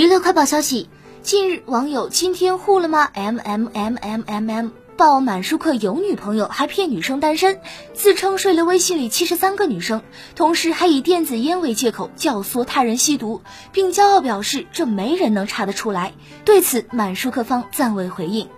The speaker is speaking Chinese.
娱乐快报消息：近日，网友今天护了吗？M M M M M M 爆满舒克有女朋友，还骗女生单身，自称睡了微信里七十三个女生，同时还以电子烟为借口教唆他人吸毒，并骄傲表示这没人能查得出来。对此，满舒克方暂未回应。